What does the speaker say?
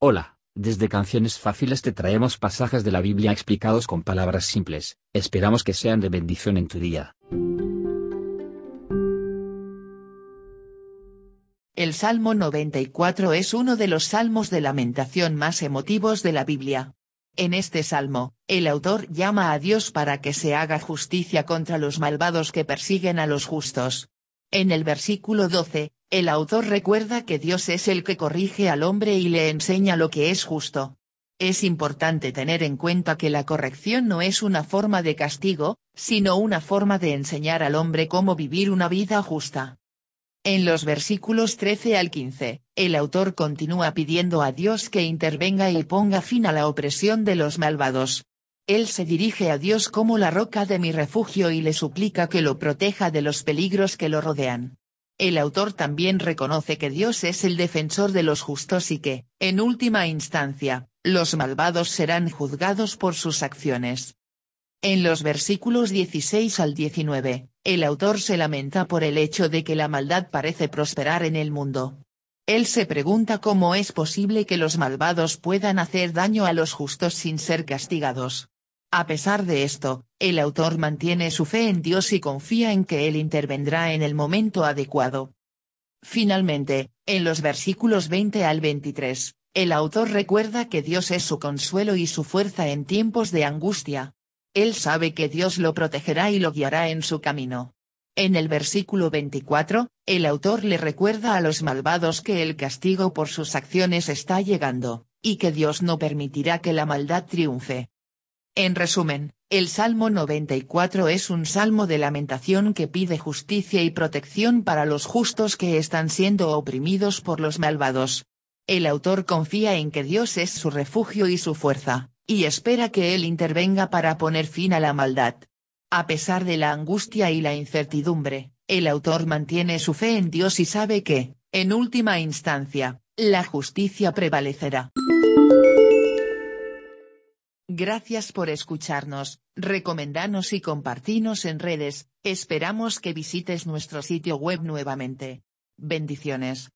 Hola, desde Canciones Fáciles te traemos pasajes de la Biblia explicados con palabras simples, esperamos que sean de bendición en tu día. El Salmo 94 es uno de los salmos de lamentación más emotivos de la Biblia. En este salmo, el autor llama a Dios para que se haga justicia contra los malvados que persiguen a los justos. En el versículo 12, el autor recuerda que Dios es el que corrige al hombre y le enseña lo que es justo. Es importante tener en cuenta que la corrección no es una forma de castigo, sino una forma de enseñar al hombre cómo vivir una vida justa. En los versículos 13 al 15, el autor continúa pidiendo a Dios que intervenga y ponga fin a la opresión de los malvados. Él se dirige a Dios como la roca de mi refugio y le suplica que lo proteja de los peligros que lo rodean. El autor también reconoce que Dios es el defensor de los justos y que, en última instancia, los malvados serán juzgados por sus acciones. En los versículos 16 al 19, el autor se lamenta por el hecho de que la maldad parece prosperar en el mundo. Él se pregunta cómo es posible que los malvados puedan hacer daño a los justos sin ser castigados. A pesar de esto, el autor mantiene su fe en Dios y confía en que Él intervendrá en el momento adecuado. Finalmente, en los versículos 20 al 23, el autor recuerda que Dios es su consuelo y su fuerza en tiempos de angustia. Él sabe que Dios lo protegerá y lo guiará en su camino. En el versículo 24, el autor le recuerda a los malvados que el castigo por sus acciones está llegando, y que Dios no permitirá que la maldad triunfe. En resumen, el Salmo 94 es un salmo de lamentación que pide justicia y protección para los justos que están siendo oprimidos por los malvados. El autor confía en que Dios es su refugio y su fuerza, y espera que Él intervenga para poner fin a la maldad. A pesar de la angustia y la incertidumbre, el autor mantiene su fe en Dios y sabe que, en última instancia, la justicia prevalecerá. Gracias por escucharnos, recomendanos y compartinos en redes, esperamos que visites nuestro sitio web nuevamente. Bendiciones.